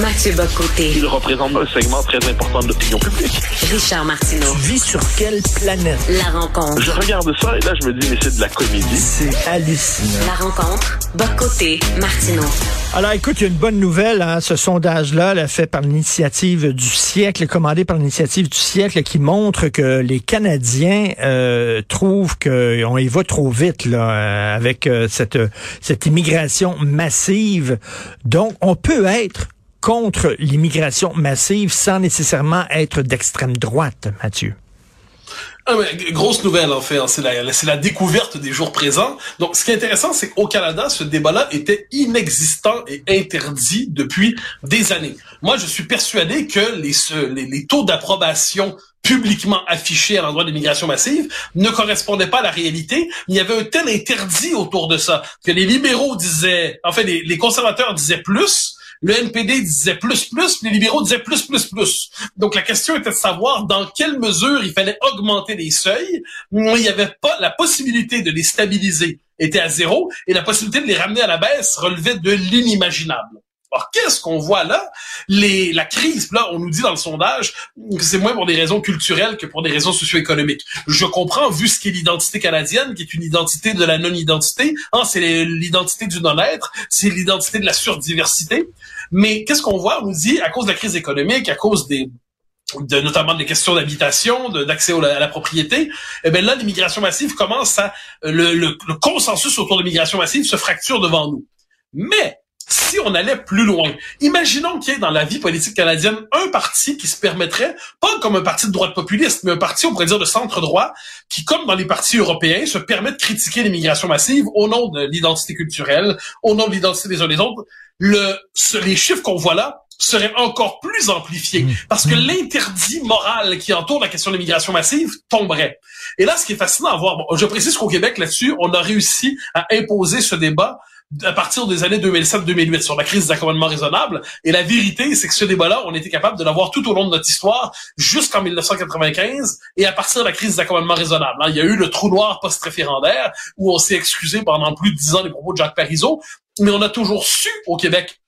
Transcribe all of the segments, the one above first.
Mathieu Bocoté. Il représente un segment très important de l'opinion publique. Richard Martineau. Tu vis sur quelle planète? La rencontre. Je regarde ça et là, je me dis, mais c'est de la comédie. C'est hallucinant. La rencontre. Bocoté. Martineau. Alors, écoute, il y a une bonne nouvelle. Hein, ce sondage-là, là, fait par l'initiative du siècle, commandé par l'initiative du siècle, qui montre que les Canadiens euh, trouvent qu'on y va trop vite là, euh, avec euh, cette, cette immigration massive. Donc, on peut être contre l'immigration massive sans nécessairement être d'extrême droite, Mathieu? Ah, mais, grosse nouvelle, en fait. Hein. C'est la, découverte des jours présents. Donc, ce qui est intéressant, c'est qu'au Canada, ce débat-là était inexistant et interdit depuis des années. Moi, je suis persuadé que les, taux d'approbation publiquement affichés à l'endroit de l'immigration massive ne correspondaient pas à la réalité. Il y avait un tel interdit autour de ça que les libéraux disaient, en fait, les conservateurs disaient plus, le NPD disait plus, plus, les libéraux disaient plus, plus, plus. Donc la question était de savoir dans quelle mesure il fallait augmenter les seuils. Il n'y avait pas la possibilité de les stabiliser était à zéro et la possibilité de les ramener à la baisse relevait de l'inimaginable. Alors, qu'est-ce qu'on voit là? Les, la crise, là, on nous dit dans le sondage que c'est moins pour des raisons culturelles que pour des raisons socio-économiques. Je comprends, vu ce qu'est l'identité canadienne, qui est une identité de la non-identité. Hein, c'est l'identité du non-être, c'est l'identité de la surdiversité. Mais qu'est-ce qu'on voit? On nous dit, à cause de la crise économique, à cause des de notamment des questions d'habitation, d'accès à la propriété, eh bien là, l'immigration massive commence à le, le, le consensus autour de l'immigration massive se fracture devant nous. Mais si on allait plus loin, imaginons qu'il y ait dans la vie politique canadienne un parti qui se permettrait, pas comme un parti de droite populiste, mais un parti, on pourrait dire, de centre-droit, qui, comme dans les partis européens, se permet de critiquer l'immigration massive au nom de l'identité culturelle, au nom de l'identité des uns des autres. Le, les chiffres qu'on voit là seraient encore plus amplifiés mmh. parce que mmh. l'interdit moral qui entoure la question de l'immigration massive tomberait. Et là, ce qui est fascinant à voir, bon, je précise qu'au Québec, là-dessus, on a réussi à imposer ce débat à partir des années 2007-2008 sur la crise des accommodements raisonnables. Et la vérité, c'est que ce débat-là, on était capable de l'avoir tout au long de notre histoire jusqu'en 1995 et à partir de la crise des accommodements raisonnables. Hein, il y a eu le trou noir post-référendaire où on s'est excusé pendant plus de dix ans des propos de Jacques Parizeau, mais on a toujours su au Québec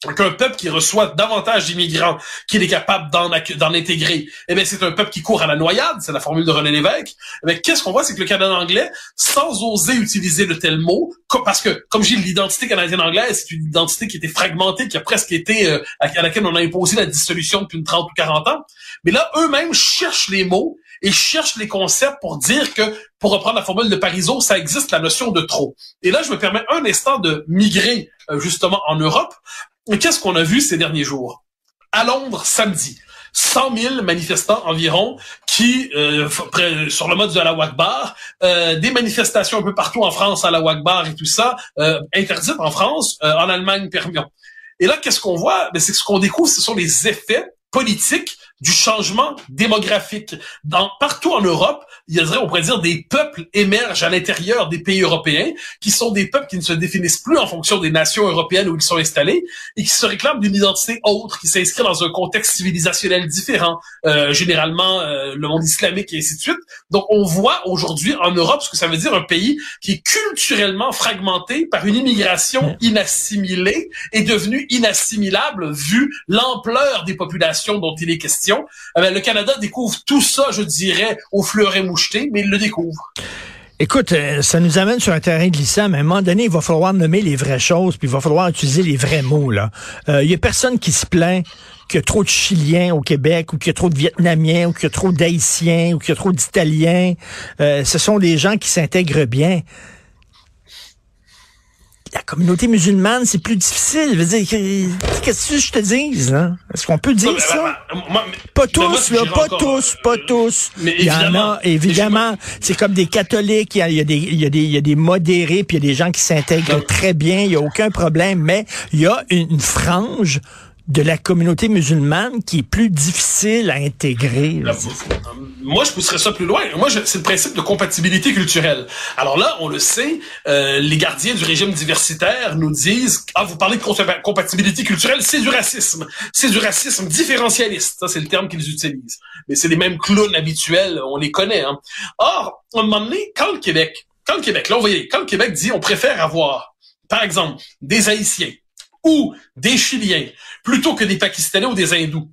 qu'un peuple qui reçoit davantage d'immigrants qu'il est capable d'en, intégrer, eh bien, c'est un peuple qui court à la noyade, c'est la formule de René Lévesque. Eh qu'est-ce qu'on voit, c'est que le Canada anglais, sans oser utiliser de tels mots, parce que, comme j'ai l'identité canadienne-anglaise, c'est une identité qui était fragmentée, qui a presque été, euh, à, laquelle on a imposé la dissolution depuis une 30 ou 40 ans. Mais là, eux-mêmes cherchent les mots et cherchent les concepts pour dire que, pour reprendre la formule de Parizeau, ça existe la notion de trop. Et là, je me permets un instant de migrer euh, justement en Europe, Qu'est-ce qu'on a vu ces derniers jours? À Londres, samedi, 100 000 manifestants environ qui, euh, sur le mode de la Wakbar, euh, des manifestations un peu partout en France à la Wakbar et tout ça, euh, interdites en France, euh, en Allemagne, permis. Et là, qu'est-ce qu'on voit? Ben, c'est ce qu'on découvre, ce sont les effets politiques du changement démographique. Dans, partout en Europe, il y a, on pourrait dire, des peuples émergent à l'intérieur des pays européens, qui sont des peuples qui ne se définissent plus en fonction des nations européennes où ils sont installés, et qui se réclament d'une identité autre, qui s'inscrit dans un contexte civilisationnel différent, euh, généralement euh, le monde islamique et ainsi de suite. Donc on voit aujourd'hui en Europe ce que ça veut dire un pays qui est culturellement fragmenté par une immigration inassimilée et devenu inassimilable vu l'ampleur des populations dont il est question eh ben, le Canada découvre tout ça, je dirais, au fleuret moucheté, mais il le découvre. Écoute, euh, ça nous amène sur un terrain glissant, mais à un moment donné, il va falloir nommer les vraies choses, puis il va falloir utiliser les vrais mots. Là, euh, il y a personne qui se plaint qu'il y a trop de Chiliens au Québec, ou qu'il y a trop de Vietnamiens, ou qu'il y a trop d'Haïtiens, ou qu'il y a trop d'Italiens. Euh, ce sont des gens qui s'intègrent bien la communauté musulmane, c'est plus difficile. Qu'est-ce que je te dis, là? Est-ce qu'on peut dire ça? pas tous, là, pas tous, pas tous. Mais il y en a, évidemment. C'est comme des catholiques, il y a, des, il y a des, il y a des modérés, puis il y a des gens qui s'intègrent très bien, il y a aucun problème, mais il y a une frange de la communauté musulmane qui est plus difficile à intégrer. moi, je pousserais ça plus loin. Moi, c'est le principe de compatibilité culturelle. Alors là, on le sait, euh, les gardiens du régime diversitaire nous disent ah vous parlez de compatibilité culturelle, c'est du racisme, c'est du racisme différentialiste. Ça, c'est le terme qu'ils utilisent. Mais c'est les mêmes clowns habituels, on les connaît. Hein. Or, à un moment quand le Québec, quand le Québec, là, on voyez, quand le Québec dit on préfère avoir, par exemple, des Haïtiens ou des Chiliens plutôt que des Pakistanais ou des Hindous,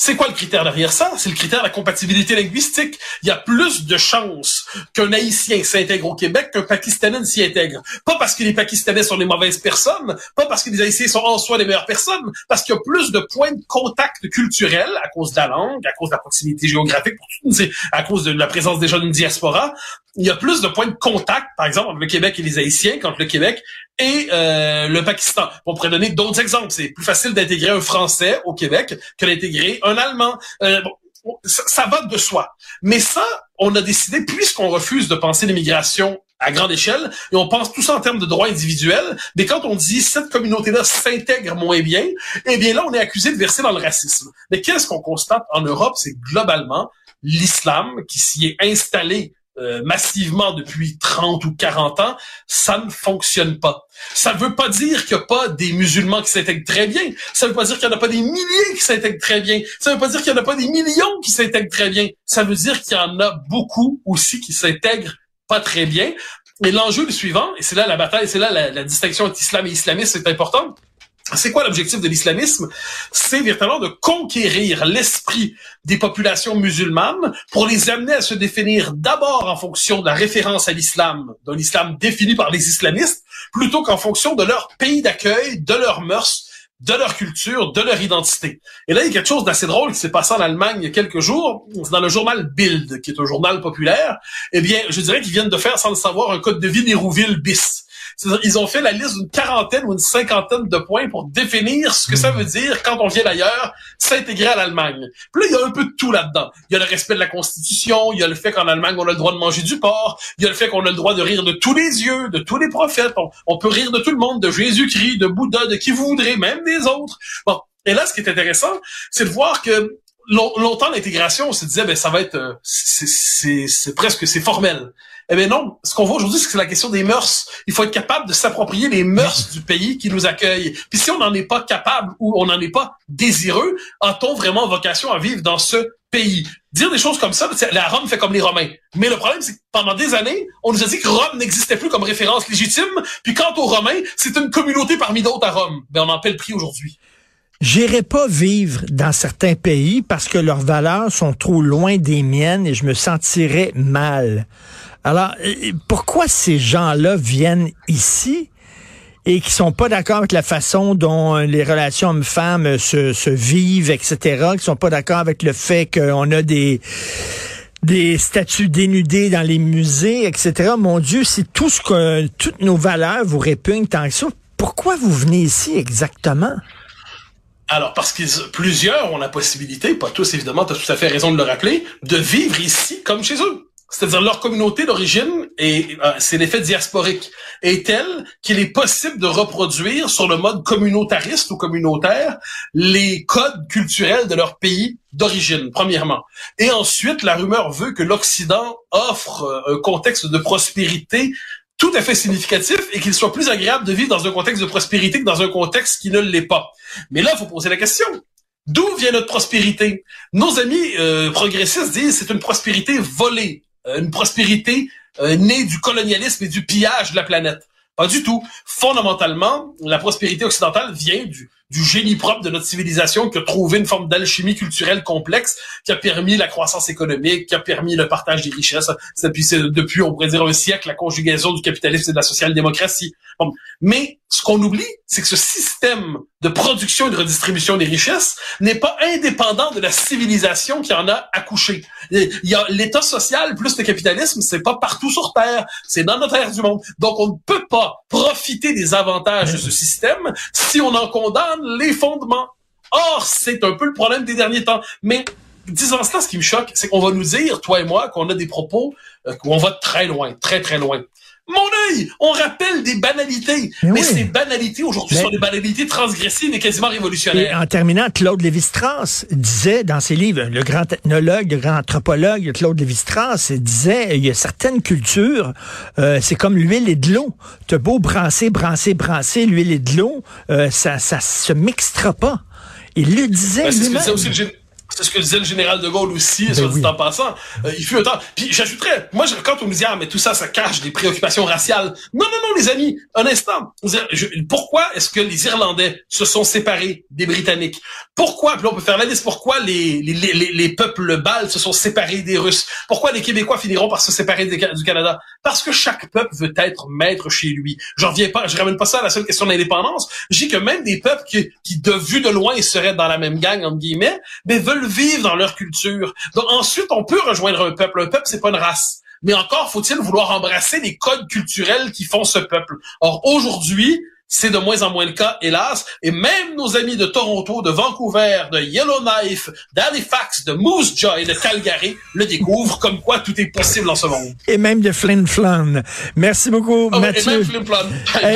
c'est quoi le critère derrière ça? C'est le critère de la compatibilité linguistique. Il y a plus de chances qu'un Haïtien s'intègre au Québec qu'un Pakistanais s'y intègre. Pas parce que les Pakistanais sont des mauvaises personnes, pas parce que les Haïtiens sont en soi les meilleures personnes, parce qu'il y a plus de points de contact culturel à cause de la langue, à cause de la proximité géographique, à cause de la présence déjà d'une diaspora. Il y a plus de points de contact, par exemple, entre le Québec et les Haïtiens qu'entre le Québec et euh, le Pakistan. On pourrait donner d'autres exemples. C'est plus facile d'intégrer un Français au Québec que d'intégrer un Allemand. Euh, ça, va de soi. Mais ça, on a décidé, puisqu'on refuse de penser l'immigration à grande échelle, et on pense tout ça en termes de droits individuels, mais quand on dit cette communauté-là s'intègre moins bien, eh bien là, on est accusé de verser dans le racisme. Mais qu'est-ce qu'on constate en Europe? C'est globalement l'islam qui s'y est installé euh, massivement depuis 30 ou 40 ans, ça ne fonctionne pas. Ça ne veut pas dire qu'il n'y a pas des musulmans qui s'intègrent très bien. Ça ne veut pas dire qu'il n'y en a pas des milliers qui s'intègrent très bien. Ça ne veut pas dire qu'il n'y en a pas des millions qui s'intègrent très bien. Ça veut dire qu'il y en a beaucoup aussi qui s'intègrent pas très bien. Et l'enjeu le suivant, et c'est là la bataille, c'est là la, la distinction entre islam et islamiste, c'est important, c'est quoi l'objectif de l'islamisme? C'est véritablement de conquérir l'esprit des populations musulmanes pour les amener à se définir d'abord en fonction de la référence à l'islam, d'un islam défini par les islamistes, plutôt qu'en fonction de leur pays d'accueil, de leurs mœurs, de leur culture, de leur identité. Et là, il y a quelque chose d'assez drôle qui s'est passé en Allemagne il y a quelques jours. Dans le journal Bild, qui est un journal populaire. Eh bien, je dirais qu'ils viennent de faire, sans le savoir, un code de vie d'Hérouville bis. Ils ont fait la liste d'une quarantaine ou une cinquantaine de points pour définir ce que ça veut dire quand on vient d'ailleurs s'intégrer à l'Allemagne. Puis là, il y a un peu de tout là-dedans. Il y a le respect de la Constitution, il y a le fait qu'en Allemagne, on a le droit de manger du porc, il y a le fait qu'on a le droit de rire de tous les yeux, de tous les prophètes. On, peut rire de tout le monde, de Jésus-Christ, de Bouddha, de qui vous voudrez, même des autres. Bon. Et là, ce qui est intéressant, c'est de voir que longtemps l'intégration, on se disait ben ça va être euh, c'est presque c'est formel. Eh bien non, ce qu'on voit aujourd'hui, c'est que c'est la question des mœurs. Il faut être capable de s'approprier les mœurs du pays qui nous accueille. Puis si on n'en est pas capable ou on n'en est pas désireux, a-t-on vraiment vocation à vivre dans ce pays? Dire des choses comme ça, la Rome fait comme les Romains. Mais le problème, c'est que pendant des années, on nous a dit que Rome n'existait plus comme référence légitime. Puis quant aux Romains, c'est une communauté parmi d'autres à Rome. Ben on en paie le prix aujourd'hui. J'irai pas vivre dans certains pays parce que leurs valeurs sont trop loin des miennes et je me sentirais mal. Alors, euh, pourquoi ces gens-là viennent ici et qui sont pas d'accord avec la façon dont les relations hommes-femmes se, se vivent, etc., qui sont pas d'accord avec le fait qu'on a des des statues dénudées dans les musées, etc. Mon Dieu, si tout ce que toutes nos valeurs vous répugnent tant que ça, pourquoi vous venez ici exactement? Alors, parce que plusieurs ont la possibilité, pas tous évidemment, tu as tout à fait raison de le rappeler, de vivre ici comme chez eux. C'est-à-dire leur communauté d'origine, et euh, c'est l'effet diasporique, est telle qu'il est possible de reproduire sur le mode communautariste ou communautaire les codes culturels de leur pays d'origine, premièrement. Et ensuite, la rumeur veut que l'Occident offre euh, un contexte de prospérité tout à fait significatif et qu'il soit plus agréable de vivre dans un contexte de prospérité que dans un contexte qui ne l'est pas. Mais là, il faut poser la question. D'où vient notre prospérité? Nos amis euh, progressistes disent c'est une prospérité volée, une prospérité euh, née du colonialisme et du pillage de la planète. Pas du tout. Fondamentalement, la prospérité occidentale vient du, du génie propre de notre civilisation qui a trouvé une forme d'alchimie culturelle complexe qui a permis la croissance économique, qui a permis le partage des richesses. Depuis, depuis on pourrait dire un siècle, la conjugaison du capitalisme et de la social-démocratie. Mais ce qu'on oublie, c'est que ce système de production et de redistribution des richesses n'est pas indépendant de la civilisation qui en a accouché. Il y a l'état social plus le capitalisme, c'est pas partout sur Terre, c'est dans notre terre du monde. Donc on ne peut pas profiter des avantages de ce système si on en condamne les fondements. Or, c'est un peu le problème des derniers temps. Mais disant cela, ce qui me choque, c'est qu'on va nous dire, toi et moi, qu'on a des propos, euh, qu'on va très loin, très très loin. Mon œil, on rappelle des banalités, mais, ces banalités aujourd'hui sont des banalités transgressives et quasiment révolutionnaires. Et en terminant, Claude Lévi-Strauss disait dans ses livres, le grand ethnologue, le grand anthropologue Claude Lévi-Strauss disait, il y a certaines cultures, euh, c'est comme l'huile et de l'eau. T'as beau brasser, brasser, brasser l'huile et de l'eau, euh, ça, ça se mixera pas. Il le disait ben, lui-même. C'est ce que disait le général de Gaulle aussi, ben soit dit en passant. Euh, il fut un temps. Puis j'ajouterais, moi, quand on nous dit ah mais tout ça, ça cache des préoccupations raciales. Non, non, non, les amis, un instant. pourquoi est-ce que les Irlandais se sont séparés des Britanniques? Pourquoi Puis on peut faire la liste. Pourquoi les les, les, les peuples baltes se sont séparés des Russes? Pourquoi les Québécois finiront par se séparer du Canada? Parce que chaque peuple veut être maître chez lui. Je reviens pas, je ramène pas ça à la seule question de l'indépendance. Je dis que même des peuples qui, qui de vue de loin seraient dans la même gang entre guillemets, mais veulent vivre dans leur culture. Donc ensuite, on peut rejoindre un peuple. Un peuple, c'est pas une race. Mais encore faut-il vouloir embrasser les codes culturels qui font ce peuple. Or aujourd'hui, c'est de moins en moins le cas, hélas. Et même nos amis de Toronto, de Vancouver, de Yellowknife, d'Halifax, de Moose Jaw et de Calgary le découvrent comme quoi tout est possible en ce monde. Et même de Flin Flon. Merci beaucoup, oh, Mathieu. Et même Flin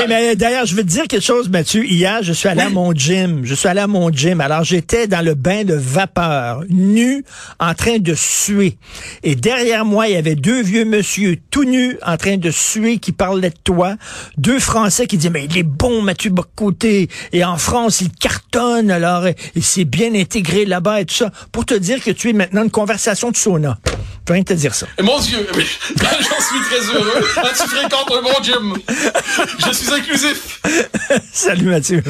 mais d'ailleurs, je veux te dire quelque chose, Mathieu. Hier, je suis allé à mon gym. Je suis allé à mon gym. Alors, j'étais dans le bain de vapeur, nu, en train de suer. Et derrière moi, il y avait deux vieux monsieur, tout nus, en train de suer, qui parlaient de toi. Deux Français qui disaient, mais il est bon, Mathieu Bocoté. Et en France, il cartonne, alors, il s'est bien intégré là-bas et tout ça. Pour te dire que tu es maintenant une conversation de sauna. Je rien te dire ça. Mon Dieu, j'en suis très heureux. tu fréquentes un bon gym. Je suis inclusif. Salut Mathieu.